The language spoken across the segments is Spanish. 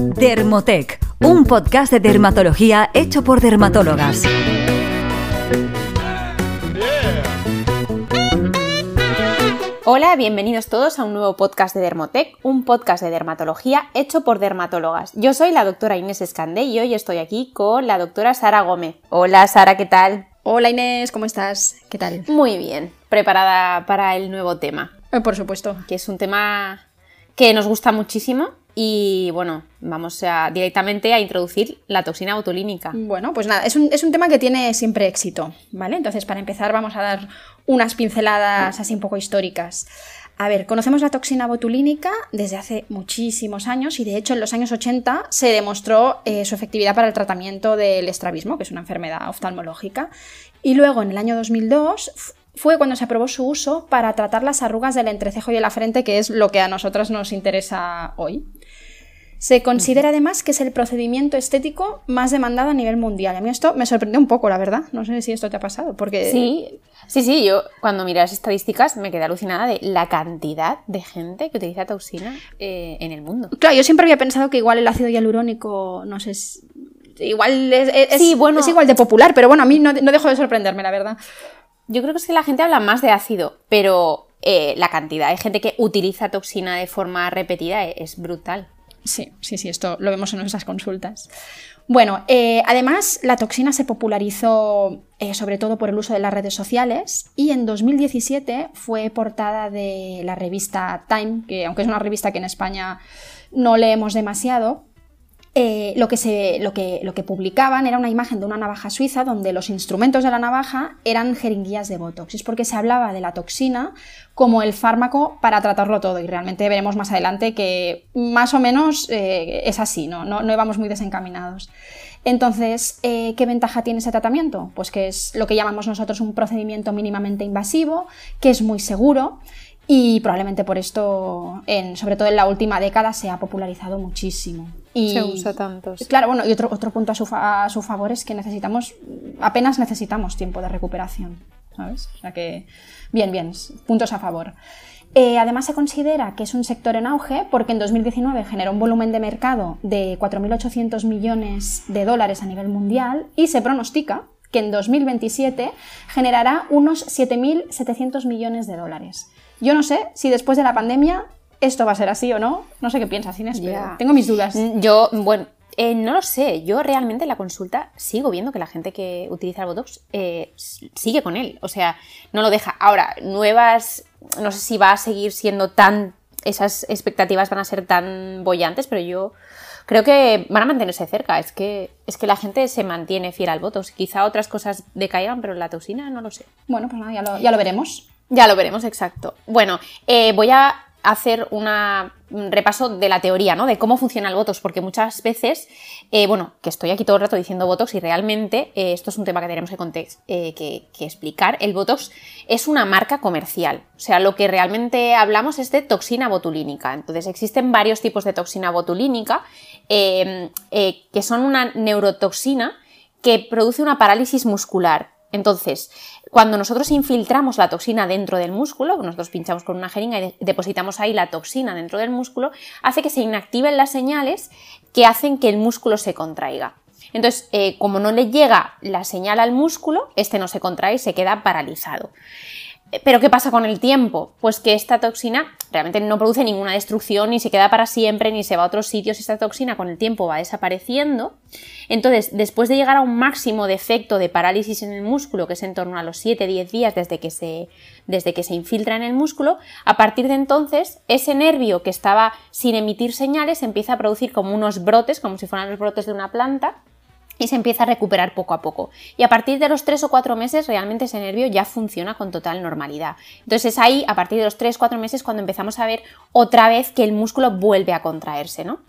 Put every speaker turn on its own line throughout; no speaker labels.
Dermotec, un podcast de dermatología hecho por dermatólogas.
Hola, bienvenidos todos a un nuevo podcast de Dermotec, un podcast de dermatología hecho por dermatólogas. Yo soy la doctora Inés Escandé y hoy estoy aquí con la doctora Sara Gómez. Hola Sara, ¿qué tal?
Hola Inés, ¿cómo estás? ¿Qué tal?
Muy bien, preparada para el nuevo tema.
Eh, por supuesto.
Que es un tema que nos gusta muchísimo y bueno, vamos a, directamente a introducir la toxina botulínica.
Bueno, pues nada, es un, es un, tema que tiene siempre éxito, ¿vale? Entonces, para empezar, vamos a dar unas pinceladas así un poco históricas. A ver, conocemos la toxina botulínica desde hace muchísimos años y de hecho en los años 80 se demostró eh, su efectividad para el tratamiento del estrabismo, que es una enfermedad oftalmológica. Y luego en el año 2002 fue cuando se aprobó su uso para tratar las arrugas del entrecejo y de la frente, que es lo que a nosotras nos interesa hoy. Se considera además que es el procedimiento estético más demandado a nivel mundial. A mí esto me sorprendió un poco, la verdad. No sé si esto te ha pasado, porque...
Sí, sí, sí. Yo cuando miré las estadísticas me quedé alucinada de la cantidad de gente que utiliza toxina eh, en el mundo.
Claro, yo siempre había pensado que igual el ácido hialurónico, no sé, igual es, bueno, es igual de popular, pero bueno, a mí no, no dejo de sorprenderme, la verdad.
Yo creo que es que la gente habla más de ácido, pero eh, la cantidad de gente que utiliza toxina de forma repetida es brutal.
Sí, sí, sí, esto lo vemos en nuestras consultas. Bueno, eh, además la toxina se popularizó eh, sobre todo por el uso de las redes sociales y en 2017 fue portada de la revista Time, que aunque es una revista que en España no leemos demasiado, eh, lo, que se, lo, que, lo, que publicaban era una imagen de una navaja suiza donde los instrumentos de la navaja eran jeringuillas de Botox. Es porque se hablaba de la toxina como el fármaco para tratarlo todo y realmente veremos más adelante que más o menos eh, es así, ¿no? ¿no? No, íbamos muy desencaminados. Entonces, eh, ¿qué ventaja tiene ese tratamiento? Pues que es lo que llamamos nosotros un procedimiento mínimamente invasivo, que es muy seguro y probablemente por esto, en, sobre todo en la última década, se ha popularizado muchísimo. Y,
se usa tanto.
Claro, bueno, y otro, otro punto a su, a su favor es que necesitamos, apenas necesitamos tiempo de recuperación, ¿sabes? O sea que, bien, bien, puntos a favor. Eh, además se considera que es un sector en auge porque en 2019 generó un volumen de mercado de 4.800 millones de dólares a nivel mundial y se pronostica que en 2027 generará unos 7.700 millones de dólares. Yo no sé si después de la pandemia esto va a ser así o no. No sé qué piensas, Inés, pero tengo mis dudas.
Mm, yo, bueno, eh, no lo sé. Yo realmente en la consulta sigo viendo que la gente que utiliza el Botox eh, sigue con él. O sea, no lo deja. Ahora, nuevas, no sé si va a seguir siendo tan... Esas expectativas van a ser tan bollantes, pero yo creo que van a mantenerse cerca. Es que, es que la gente se mantiene fiel al Botox. Quizá otras cosas decaigan, pero la toxina no lo sé.
Bueno, pues nada, ya lo, ya lo veremos.
Ya lo veremos, exacto. Bueno, eh, voy a hacer un repaso de la teoría, ¿no? De cómo funciona el Botox, porque muchas veces, eh, bueno, que estoy aquí todo el rato diciendo Botox y realmente eh, esto es un tema que tenemos que, que, explicar. El Botox es una marca comercial, o sea, lo que realmente hablamos es de toxina botulínica. Entonces, existen varios tipos de toxina botulínica que son una neurotoxina que produce una parálisis muscular. Entonces, cuando nosotros infiltramos la toxina dentro del músculo, nosotros pinchamos con una jeringa y depositamos ahí la toxina dentro del músculo, hace que se inactiven las señales que hacen que el músculo se contraiga. Entonces, eh, como no le llega la señal al músculo, este no se contrae y se queda paralizado. Pero ¿qué pasa con el tiempo? Pues que esta toxina realmente no produce ninguna destrucción, ni se queda para siempre, ni se va a otros sitios. Esta toxina con el tiempo va desapareciendo. Entonces, después de llegar a un máximo de efecto de parálisis en el músculo, que es en torno a los 7-10 días desde que, se, desde que se infiltra en el músculo, a partir de entonces, ese nervio que estaba sin emitir señales empieza a producir como unos brotes, como si fueran los brotes de una planta, y se empieza a recuperar poco a poco. Y a partir de los 3 o 4 meses realmente ese nervio ya funciona con total normalidad. Entonces es ahí, a partir de los 3 o 4 meses, cuando empezamos a ver otra vez que el músculo vuelve a contraerse, ¿no?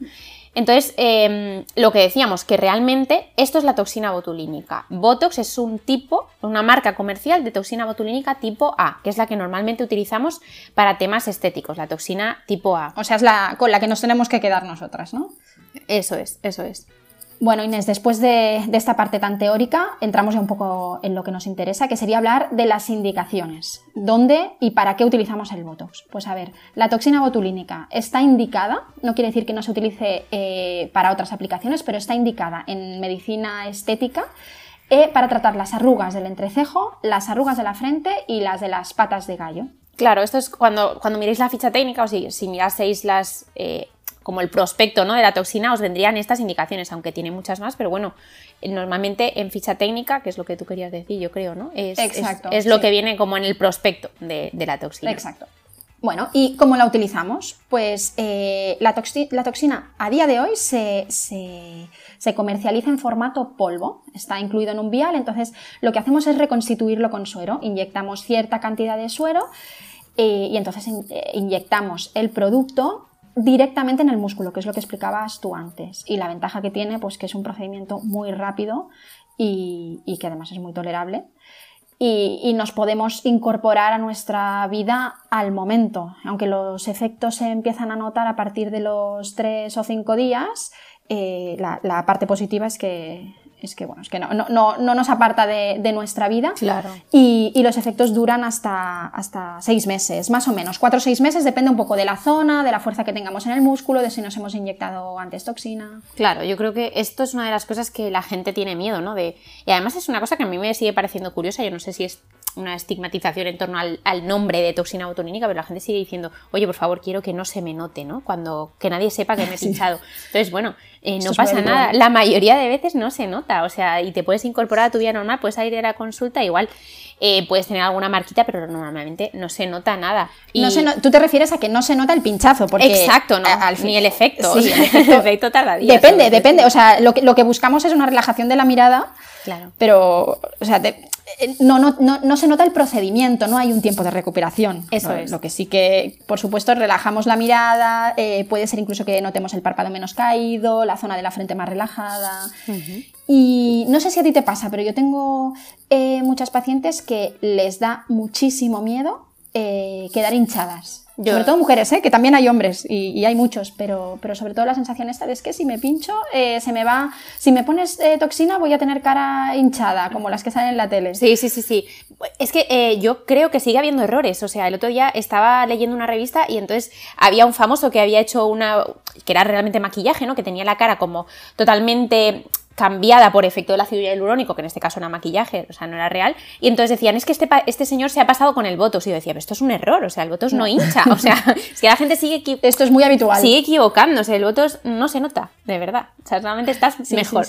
Entonces, em, lo que decíamos, que realmente esto es la toxina botulínica. Botox es un tipo, una marca comercial de toxina botulínica tipo A, que es la que normalmente utilizamos para temas estéticos, la toxina tipo A.
O sea, es la con la que nos tenemos que quedar nosotras, ¿no?
Eso es, eso es.
Bueno, Inés, después de, esta parte tan teórica, entramos ya un poco en lo que nos interesa, que sería hablar de las indicaciones. ¿Dónde y para qué utilizamos el Botox? Pues a ver, la toxina botulínica está indicada, no quiere decir que no se utilice eh, para otras aplicaciones, pero está indicada en medicina estética eh, para tratar las arrugas del entrecejo, las arrugas de la frente y las de las patas de gallo.
Claro, esto es cuando, cuando miréis la ficha técnica o si, miraseis las... Eh, como el prospecto ¿no? de la toxina, os vendrían estas indicaciones, aunque tiene muchas más, pero bueno, normalmente en ficha técnica, que es lo que tú querías decir, yo creo, ¿no? Es,
Exacto,
es, lo que viene como en el prospecto de, la toxina.
Exacto. Bueno, ¿y cómo la utilizamos? Pues eh, la, toxina a día de hoy se, comercializa en formato polvo, está incluido en un vial, entonces lo que hacemos es reconstituirlo con suero, inyectamos cierta cantidad de suero eh, y entonces eh, inyectamos el producto directamente en el músculo, que es lo que explicabas tú antes. Y la ventaja que tiene, pues que es un procedimiento muy rápido y, que además es muy tolerable. Y, nos podemos incorporar a nuestra vida al momento. Aunque los efectos se empiezan a notar a partir de los tres o cinco días, eh, la, parte positiva es que es que bueno, es que no, no, no, nos aparta de, nuestra vida.
Claro.
Y, los efectos duran hasta, hasta seis meses, más o menos. Cuatro o seis meses, depende un poco de la zona, de la fuerza que tengamos en el músculo, de si nos hemos inyectado antes toxina.
Claro, yo creo que esto es una de las cosas que la gente tiene miedo, ¿no? De, y además es una cosa que a mí me sigue pareciendo curiosa, yo no sé si es una estigmatización en torno al, nombre de toxina botulinica, pero la gente sigue diciendo, oye, por favor, quiero que no se me note, ¿no? Cuando que nadie sepa que me he pinchado. Entonces, bueno, eh, no pasa nada. La mayoría de veces no se nota, o sea, y te puedes incorporar a tu vida normal, puedes ir a la consulta, igual eh, puedes tener alguna marquita, pero normalmente no se nota nada.
Y... No tú te refieres a que no se nota el pinchazo, porque...
Exacto, ¿no? Al fin, ni el efecto, el efecto tarda
Depende, depende, o sea, lo que, lo que buscamos es una relajación de la mirada,
claro.
pero, o sea, eh, no, no, no, se nota el procedimiento, no hay un tiempo de recuperación.
Eso es.
Lo que sí que, por supuesto, relajamos la mirada, eh, puede ser incluso que notemos el párpado menos caído, la zona de la frente más relajada. Y no sé si a ti te pasa, pero yo tengo eh, muchas pacientes que les da muchísimo miedo quedar hinchadas. Sobre todo mujeres, ¿eh? que también hay hombres y, hay muchos, pero, pero, sobre todo la sensación esta es que si me pincho, eh, se me va. Si me pones eh, toxina, voy a tener cara hinchada, como las que salen en la tele.
Sí, sí, sí, sí. Es que yo creo que sigue habiendo errores. O sea, el otro día estaba leyendo una revista y entonces había un famoso que había hecho una. que era realmente maquillaje, ¿no? Que tenía la cara como totalmente cambiada por efecto del ácido hialurónico, que en este caso era maquillaje, o sea, no era real, y entonces decían, es que este, este señor se ha pasado con el Botox, y yo decía, pero esto es un error, o sea, el Botox no, hincha, o sea, es que la gente sigue...
Esto es muy habitual.
Sigue equivocándose, el Botox no se nota, de verdad, o sea, realmente estás mejor.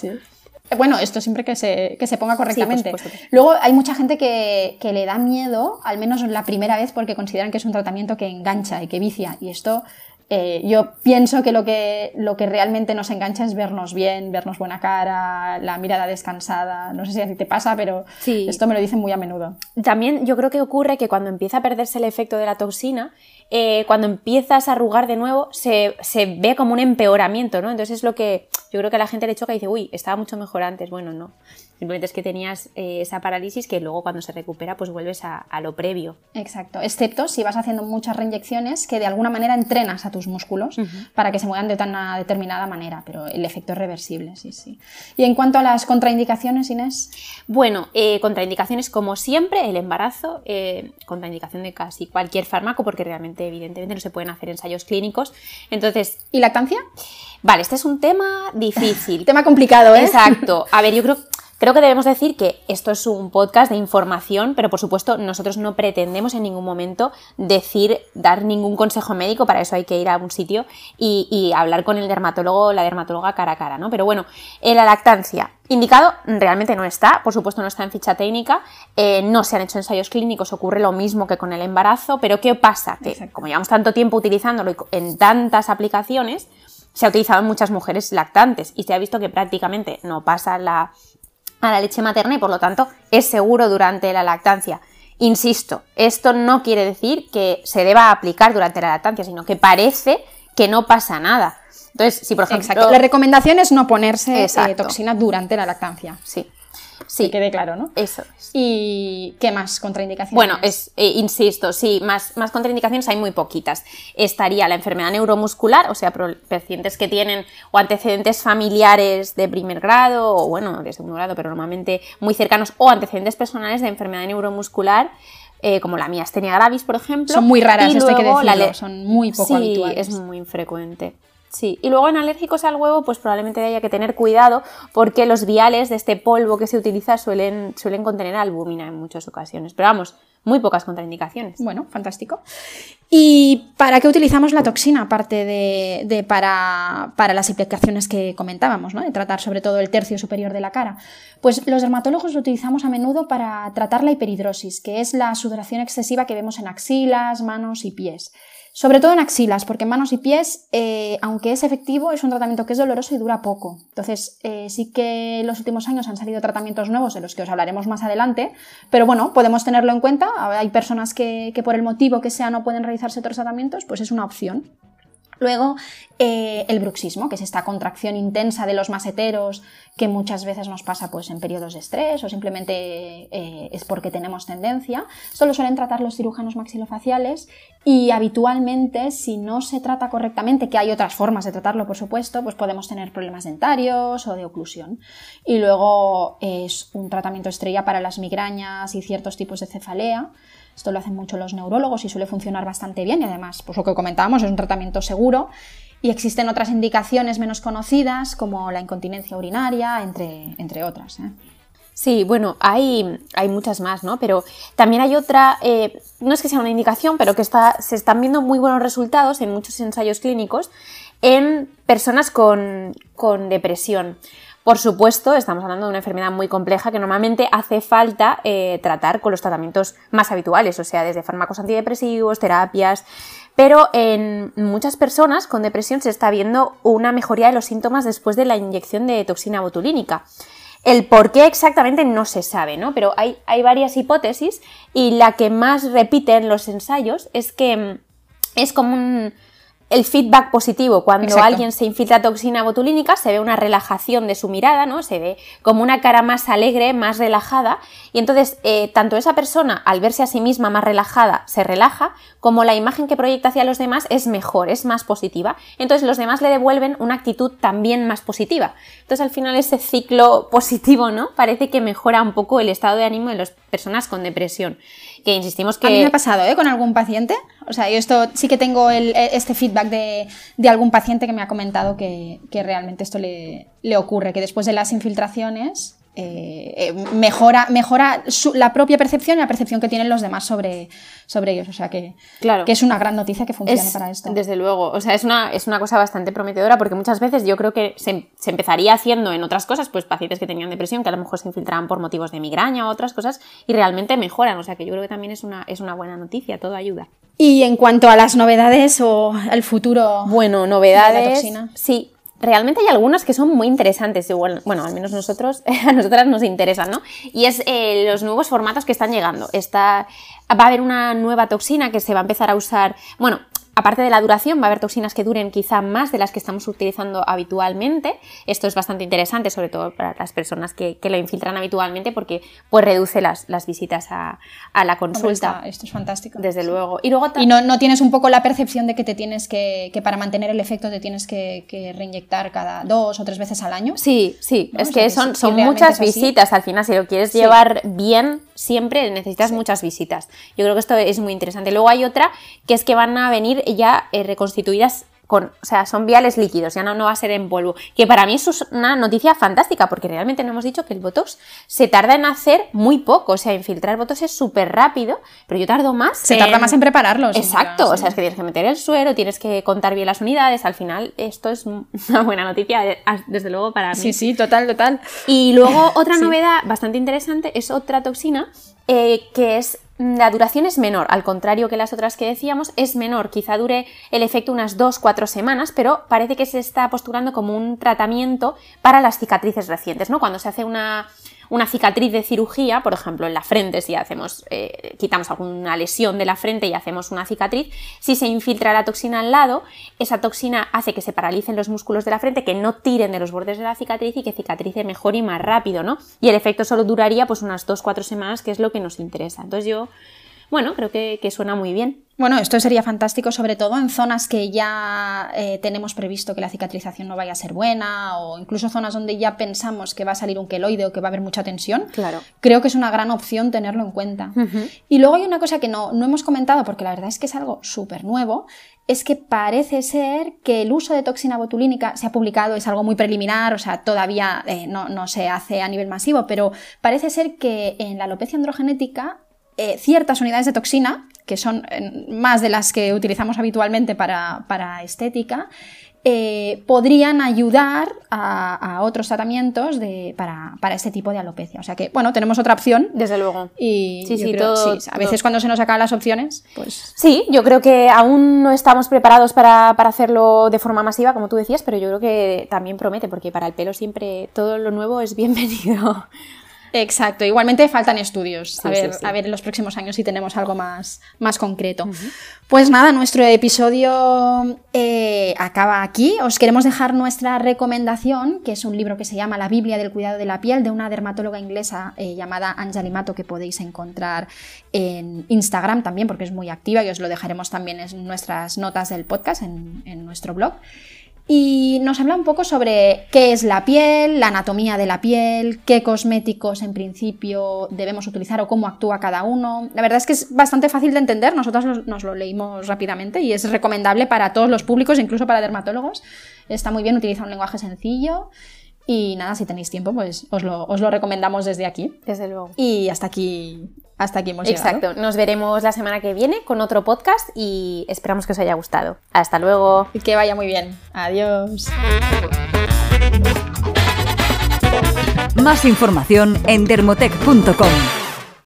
Bueno, esto siempre que se, que se ponga correctamente. Luego hay mucha gente que, que, le da miedo, al menos la primera vez, porque consideran que es un tratamiento que engancha y que vicia. Y esto eh, yo pienso que lo, que lo que realmente nos engancha es vernos bien, vernos buena cara, la mirada descansada. No sé si a ti te pasa, pero esto me lo dicen muy a menudo.
También yo creo que ocurre que cuando empieza a perderse el efecto de la toxina, eh, cuando empiezas a arrugar de nuevo, se, se, ve como un empeoramiento, ¿no? Entonces es lo que yo creo que a la gente le choca y dice, uy, estaba mucho mejor antes. Bueno, no. Simplemente es que tenías eh, esa parálisis que luego cuando se recupera pues vuelves a, lo previo.
Exacto, excepto si vas haciendo muchas reinyecciones que de alguna manera entrenas a tus músculos para que se muevan de una determinada manera, pero el efecto es reversible, sí, sí. Y en cuanto a las contraindicaciones, Inés.
Bueno, eh, contraindicaciones como siempre, el embarazo, contraindicación de casi cualquier fármaco porque realmente evidentemente no se pueden hacer ensayos clínicos. Entonces...
¿Y lactancia?
Vale, este es un tema difícil.
tema complicado, ¿eh?
Exacto. A ver, yo creo Creo que debemos decir que esto es un podcast de información, pero por supuesto nosotros no pretendemos en ningún momento decir, dar ningún consejo médico, para eso hay que ir a un sitio y, hablar con el dermatólogo o la dermatóloga cara a cara, ¿no? Pero bueno, en la lactancia, Indicado realmente no está, por supuesto no está en ficha técnica, eh, no se han hecho ensayos clínicos, ocurre lo mismo que con el embarazo, pero ¿qué pasa? Que como llevamos tanto tiempo utilizándolo en tantas aplicaciones, se ha utilizado en muchas mujeres lactantes y se ha visto que prácticamente no pasa la a la leche materna y por lo tanto es seguro durante la lactancia. Insisto, esto no quiere decir que se deba aplicar durante la lactancia, sino que parece que no pasa nada. Entonces, si por ejemplo...
La recomendación es no ponerse eh, toxina durante la lactancia.
Sí. Sí.
Que quede claro, ¿no?
Eso es.
¿Y qué más contraindicaciones?
Bueno, es, eh, insisto, sí, más, más contraindicaciones hay muy poquitas. Estaría la enfermedad neuromuscular, o sea, pacientes que tienen o antecedentes familiares de primer grado, o bueno, de segundo grado, pero normalmente muy cercanos, o antecedentes personales de enfermedad neuromuscular, eh, como la miastenia gravis, por ejemplo.
Son muy raras,
Y
esto hay que
la
decirlo, son muy poco
sí,
habituales.
es muy infrecuente. Sí, y luego en alérgicos al huevo, pues probablemente haya que tener cuidado porque los viales de este polvo que se utiliza suelen, suelen contener albúmina en muchas ocasiones. Pero vamos, muy pocas contraindicaciones.
Bueno, fantástico. ¿Y para qué utilizamos la toxina? Aparte de, para, para las implicaciones que comentábamos, ¿no? de tratar sobre todo el tercio superior de la cara. Pues los dermatólogos lo utilizamos a menudo para tratar la hiperhidrosis, que es la sudoración excesiva que vemos en axilas, manos y pies. Sobre todo en axilas, porque en manos y pies, eh, aunque es efectivo, es un tratamiento que es doloroso y dura poco. Entonces, eh, sí que en los últimos años han salido tratamientos nuevos de los que os hablaremos más adelante, pero bueno, podemos tenerlo en cuenta. Hay personas que, que por el motivo que sea no pueden realizarse otros tratamientos, pues es una opción. Luego, eh, el bruxismo, que es esta contracción intensa de los maseteros que muchas veces nos pasa pues, en periodos de estrés o simplemente eh, es porque tenemos tendencia. Esto lo suelen tratar los cirujanos maxilofaciales y habitualmente, si no se trata correctamente, que hay otras formas de tratarlo, por supuesto, pues podemos tener problemas dentarios o de oclusión. Y luego es un tratamiento estrella para las migrañas y ciertos tipos de cefalea. Esto lo hacen mucho los neurólogos y suele funcionar bastante bien y además, pues lo que comentábamos, es un tratamiento seguro. Y existen otras indicaciones menos conocidas como la incontinencia urinaria, entre, entre otras. ¿eh?
Sí, bueno, hay, hay muchas más, ¿no? Pero también hay otra, eh, no es que sea una indicación, pero que está, se están viendo muy buenos resultados en muchos ensayos clínicos en personas con, con depresión. Por supuesto, estamos hablando de una enfermedad muy compleja que normalmente hace falta eh, tratar con los tratamientos más habituales, o sea, desde fármacos antidepresivos, terapias, pero en muchas personas con depresión se está viendo una mejoría de los síntomas después de la inyección de toxina botulínica. El por qué exactamente no se sabe, ¿no? Pero hay, hay varias hipótesis y la que más repiten los ensayos es que mm, es como un, el feedback positivo. Cuando
Exacto.
alguien se infiltra toxina botulínica, se ve una relajación de su mirada, ¿no? Se ve como una cara más alegre, más relajada. Y entonces, eh, tanto esa persona, al verse a sí misma más relajada, se relaja, como la imagen que proyecta hacia los demás es mejor, es más positiva. Entonces, los demás le devuelven una actitud también más positiva. Entonces, al final, ese ciclo positivo, ¿no? Parece que mejora un poco el estado de ánimo de las personas con depresión. Que insistimos que.
A mí me ha pasado ¿eh? con algún paciente. O sea, yo esto sí que tengo el- este feedback de, de algún paciente que me ha comentado que, que realmente esto le, le ocurre, que después de las infiltraciones eh, eh, mejora, mejora su- la propia percepción y la percepción que tienen los demás sobre, sobre ellos. O sea, que,
Claro.
que es una gran noticia que funcione
Es,
para esto.
Desde luego, o sea, es una, es una cosa bastante prometedora porque muchas veces yo creo que se, se empezaría haciendo en otras cosas, pues pacientes que tenían depresión, que a lo mejor se infiltraban por motivos de migraña o otras cosas y realmente mejoran, o sea que yo creo que también es una, es una buena noticia, todo ayuda.
Y en cuanto a las novedades o al futuro.
Bueno,
de la
novedades.
toxina.
Sí, realmente hay algunas que son muy interesantes. Igual, bueno, al menos nosotros, a nosotras nos interesan, ¿no? Y es eh, los nuevos formatos que están llegando. Está, va a haber una nueva toxina que se va a empezar a usar. Bueno, aparte de la duración, va a haber toxinas que duren quizá más de las que estamos utilizando habitualmente. Esto es bastante interesante, sobre todo para las personas que, que lo infiltran habitualmente, porque pues reduce las, las visitas a, a la consulta.
está- esto es fantástico.
Desde luego. Y luego
Y no, no tienes un poco la percepción de que te tienes que, que para mantener el efecto te tienes que, que reinyectar cada dos o tres veces al año.
Sí, sí,
¿no?
es
O sea,
que son, son muchas visitas. Al final, si lo quieres
Sí.
llevar bien, siempre necesitas muchas visitas. Yo creo que esto es muy interesante. Luego hay otra que es que van a venir ya eh, reconstituidas con, o sea, son viales líquidos, ya no, no va a ser en polvo. Que para mí eso es una noticia fantástica, porque realmente no hemos dicho que el Botox se tarda en hacer muy poco. O sea, infiltrar Botox es súper rápido, pero yo tardo más.
Se tarda más en prepararlos.
Exacto,
sí.
o sea, es que tienes que meter el suero, tienes que contar bien las unidades. Al final, esto es una buena noticia, eh, desde luego, para mí.
Sí, sí, total, total.
Y luego otra novedad bastante interesante es otra toxina eh, que es la duración es menor, al contrario que las otras que decíamos, es menor, quizá dure el efecto unas 2-4 semanas, pero parece que se está postulando como un tratamiento para las cicatrices recientes, ¿no? Cuando se hace una, una cicatriz de cirugía, por ejemplo, en la frente, si hacemos, eh, quitamos alguna lesión de la frente y hacemos una cicatriz, si se infiltra la toxina al lado, esa toxina hace que se paralicen los músculos de la frente, que no tiren de los bordes de la cicatriz y que cicatrice mejor y más rápido, ¿no? Y el efecto solo duraría pues unas 2-4 semanas, que es lo que nos interesa. Entonces yo bueno, creo que, suena muy bien.
Bueno, esto sería fantástico, sobre todo en zonas que ya eh, tenemos previsto que la cicatrización no vaya a ser buena, o incluso zonas donde ya pensamos que va a salir un queloide o que va a haber mucha tensión.
Claro.
Creo que es una gran opción tenerlo en cuenta. Y luego hay una cosa que no, no hemos comentado, porque la verdad es que es algo súper nuevo, es que parece ser que el uso de toxina botulínica se ha publicado, es algo muy preliminar, o sea, todavía eh, no, no se hace a nivel masivo, pero parece ser que en la alopecia androgenética eh, ciertas unidades de toxina, que son eh, más de las que utilizamos habitualmente para, estética, eh, podrían ayudar a, otros tratamientos para, este tipo de alopecia. O sea que, bueno, tenemos otra opción.
Desde luego.
Y sí, sí, a veces cuando se nos acaban las opciones, pues...
Sí, yo creo que aún no estamos preparados para, para, hacerlo de forma masiva, como tú decías, pero yo creo que también promete, porque para el pelo siempre todo lo nuevo es bienvenido.
Exacto, igualmente faltan estudios. a, ver, a ver en los próximos años si tenemos algo más, más concreto. Pues nada, nuestro episodio eh, acaba aquí. Os queremos dejar nuestra recomendación, que es un libro que se llama La Biblia del Cuidado de la Piel, de una dermatóloga inglesa eh, llamada Anjali Mato, que podéis encontrar en Instagram también, porque es muy activa y os lo dejaremos también en nuestras notas del podcast, en, en nuestro blog y nos habla un poco sobre qué es la piel, la anatomía de la piel, qué cosméticos en principio debemos utilizar o cómo actúa cada uno. La verdad es que es bastante fácil de entender, nosotros nos lo leímos rápidamente y es recomendable para todos los públicos, incluso para dermatólogos. Está muy bien, utilizar un lenguaje sencillo. Y nada, si tenéis tiempo, pues os lo, os lo recomendamos desde aquí.
Desde luego.
Y hasta aquí hasta aquí hemos
Exacto. Nos veremos la semana que viene con otro podcast y esperamos que os haya gustado. Hasta luego.
Y que vaya muy bien. Adiós.
Más información en dermotech.com.